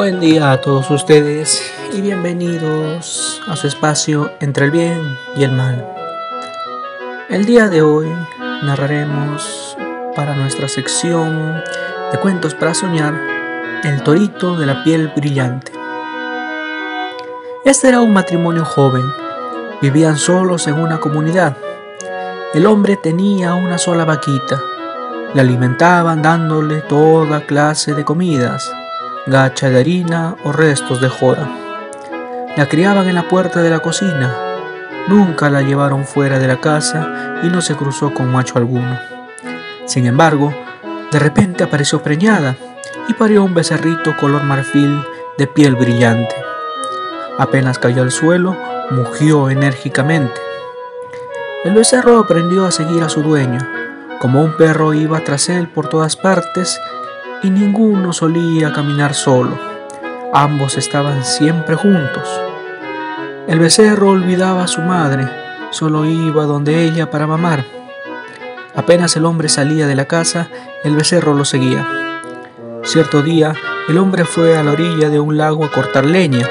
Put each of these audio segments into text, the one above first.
Buen día a todos ustedes y bienvenidos a su espacio entre el bien y el mal. El día de hoy narraremos para nuestra sección de cuentos para soñar El torito de la piel brillante. Este era un matrimonio joven. Vivían solos en una comunidad. El hombre tenía una sola vaquita. Le alimentaban dándole toda clase de comidas gacha de harina o restos de jora. La criaban en la puerta de la cocina, nunca la llevaron fuera de la casa y no se cruzó con macho alguno. Sin embargo, de repente apareció preñada y parió un becerrito color marfil de piel brillante. Apenas cayó al suelo, mugió enérgicamente. El becerro aprendió a seguir a su dueño. Como un perro iba tras él por todas partes, y ninguno solía caminar solo. Ambos estaban siempre juntos. El becerro olvidaba a su madre, solo iba donde ella para mamar. Apenas el hombre salía de la casa, el becerro lo seguía. Cierto día, el hombre fue a la orilla de un lago a cortar leña.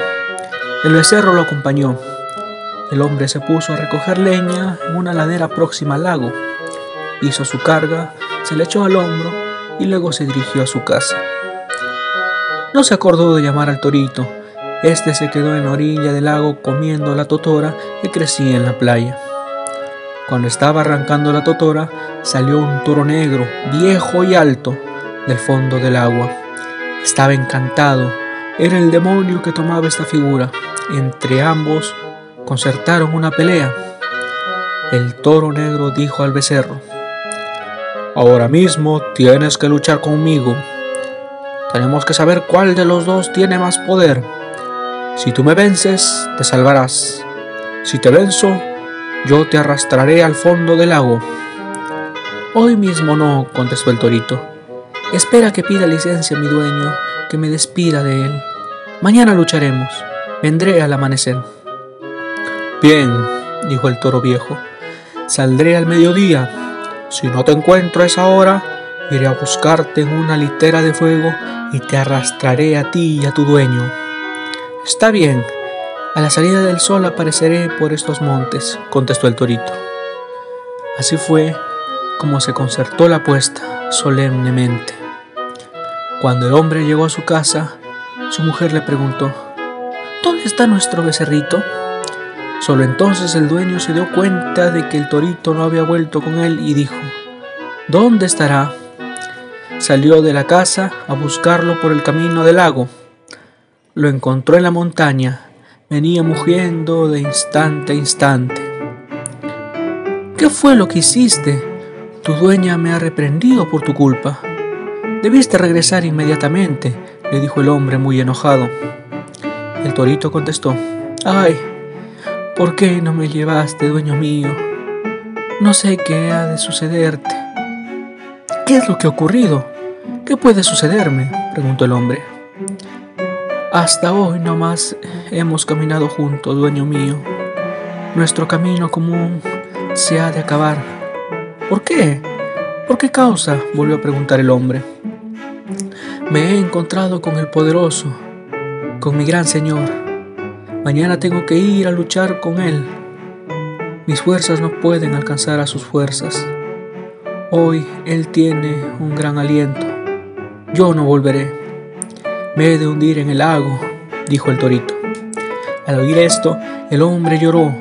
El becerro lo acompañó. El hombre se puso a recoger leña en una ladera próxima al lago. Hizo su carga, se le echó al hombro y luego se dirigió a su casa. No se acordó de llamar al torito. Este se quedó en la orilla del lago comiendo la totora que crecía en la playa. Cuando estaba arrancando la totora, salió un toro negro, viejo y alto, del fondo del agua. Estaba encantado. Era el demonio que tomaba esta figura. Entre ambos concertaron una pelea. El toro negro dijo al becerro, Ahora mismo tienes que luchar conmigo. Tenemos que saber cuál de los dos tiene más poder. Si tú me vences, te salvarás. Si te venzo, yo te arrastraré al fondo del lago. Hoy mismo no, contestó el torito. Espera que pida licencia mi dueño, que me despida de él. Mañana lucharemos. Vendré al amanecer. Bien, dijo el toro viejo. Saldré al mediodía si no te encuentro a esa hora, iré a buscarte en una litera de fuego y te arrastraré a ti y a tu dueño. Está bien, a la salida del sol apareceré por estos montes, contestó el torito. Así fue como se concertó la apuesta solemnemente. Cuando el hombre llegó a su casa, su mujer le preguntó, ¿Dónde está nuestro becerrito? Solo entonces el dueño se dio cuenta de que el torito no había vuelto con él y dijo, ¿Dónde estará? Salió de la casa a buscarlo por el camino del lago. Lo encontró en la montaña. Venía mugiendo de instante a instante. ¿Qué fue lo que hiciste? Tu dueña me ha reprendido por tu culpa. Debiste regresar inmediatamente, le dijo el hombre muy enojado. El torito contestó, ¡ay! ¿Por qué no me llevaste, dueño mío? No sé qué ha de sucederte. ¿Qué es lo que ha ocurrido? ¿Qué puede sucederme? preguntó el hombre. Hasta hoy no más hemos caminado juntos, dueño mío. Nuestro camino común se ha de acabar. ¿Por qué? ¿Por qué causa? volvió a preguntar el hombre. Me he encontrado con el poderoso, con mi gran Señor Mañana tengo que ir a luchar con Él. Mis fuerzas no pueden alcanzar a sus fuerzas. Hoy Él tiene un gran aliento. Yo no volveré. Me he de hundir en el lago, dijo el torito. Al oír esto, el hombre lloró,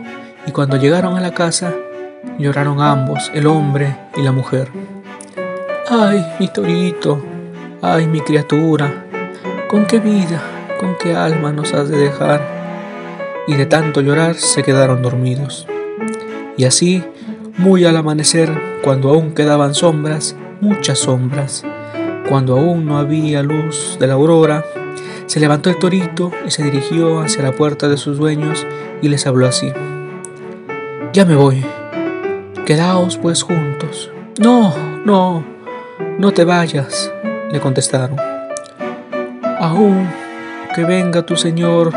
y cuando llegaron a la casa, lloraron ambos, el hombre y la mujer. Ay, mi torito, ay, mi criatura, ¿con qué vida, con qué alma nos has de dejar? Y de tanto llorar se quedaron dormidos. Y así, muy al amanecer, cuando aún quedaban sombras, muchas sombras, cuando aún no había luz de la aurora, se levantó el torito y se dirigió hacia la puerta de sus dueños y les habló así. Ya me voy. Quedaos pues juntos. No, no, no te vayas, le contestaron. Aún que venga tu señor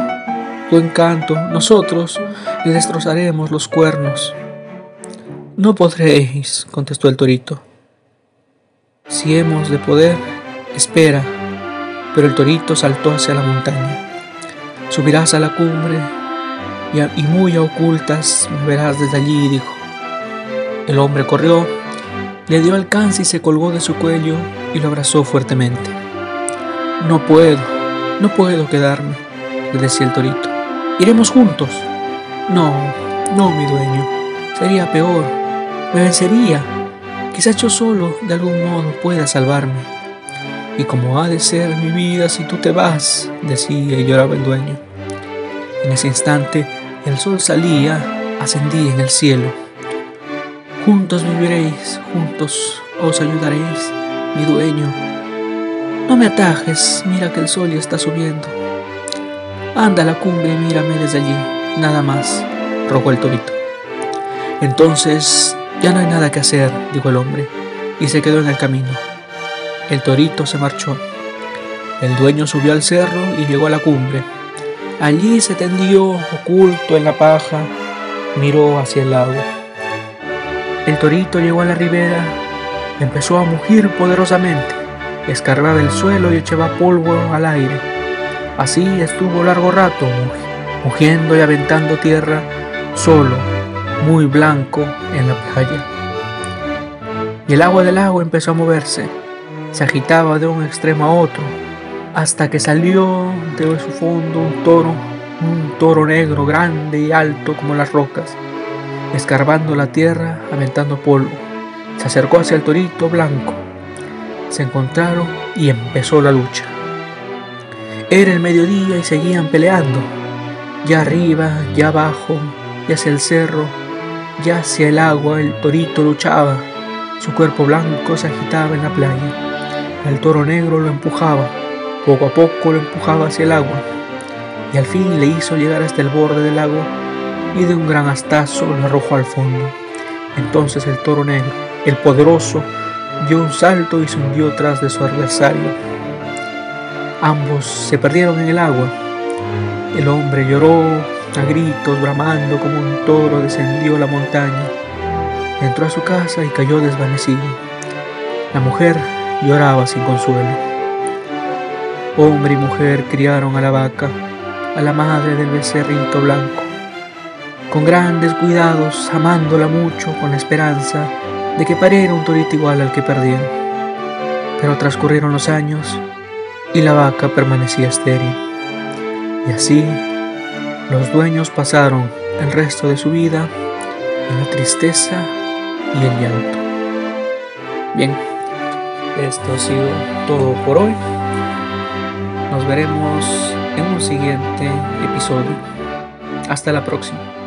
tu encanto, nosotros le destrozaremos los cuernos. No podréis, contestó el torito. Si hemos de poder, espera, pero el torito saltó hacia la montaña. Subirás a la cumbre y, muy a ocultas me verás desde allí, dijo. El hombre corrió, le dio alcance y se colgó de su cuello y lo abrazó fuertemente. No puedo, no puedo quedarme, le decía el torito. Iremos juntos. No, no, mi dueño. Sería peor. Me vencería. Quizás yo solo, de algún modo, pueda salvarme. Y como ha de ser mi vida si tú te vas, decía y lloraba el dueño. En ese instante el sol salía, ascendía en el cielo. Juntos viviréis, juntos os ayudaréis, mi dueño. No me atajes, mira que el sol ya está subiendo. Anda a la cumbre y mírame desde allí, nada más, rogó el torito. Entonces, ya no hay nada que hacer, dijo el hombre, y se quedó en el camino. El torito se marchó. El dueño subió al cerro y llegó a la cumbre. Allí se tendió, oculto en la paja, miró hacia el lago. El torito llegó a la ribera, empezó a mugir poderosamente, escarbaba el suelo y echaba polvo al aire. Así estuvo largo rato, mugiendo y aventando tierra, solo, muy blanco en la playa. Y el agua del lago empezó a moverse se agitaba de un extremo a otro, hasta que salió de su fondo un toro, un toro negro grande y alto como las rocas, escarbando la tierra, aventando polvo. Se acercó hacia el torito blanco. Se encontraron y empezó la lucha. Era el mediodía y seguían peleando, ya arriba, ya abajo, ya hacia el cerro, ya hacia el agua, el torito luchaba. Su cuerpo blanco se agitaba en la playa. El toro negro lo empujaba, poco a poco lo empujaba hacia el agua, y al fin le hizo llegar hasta el borde del lago y de un gran astazo lo arrojó al fondo. Entonces el toro negro, el poderoso, dio un salto y se hundió tras de su adversario. Ambos se perdieron en el agua. El hombre lloró a gritos, bramando como un toro descendió la montaña. Entró a su casa y cayó desvanecido. La mujer lloraba sin consuelo. Hombre y mujer criaron a la vaca, a la madre del becerrito blanco, con grandes cuidados, amándola mucho, con la esperanza de que pariera un torito igual al que perdieron. Pero transcurrieron los años y la vaca permanecía estéril. Y así los dueños pasaron el resto de su vida en la tristeza y el llanto. Bien. Esto ha sido todo por hoy. Nos veremos en un siguiente episodio. Hasta la próxima.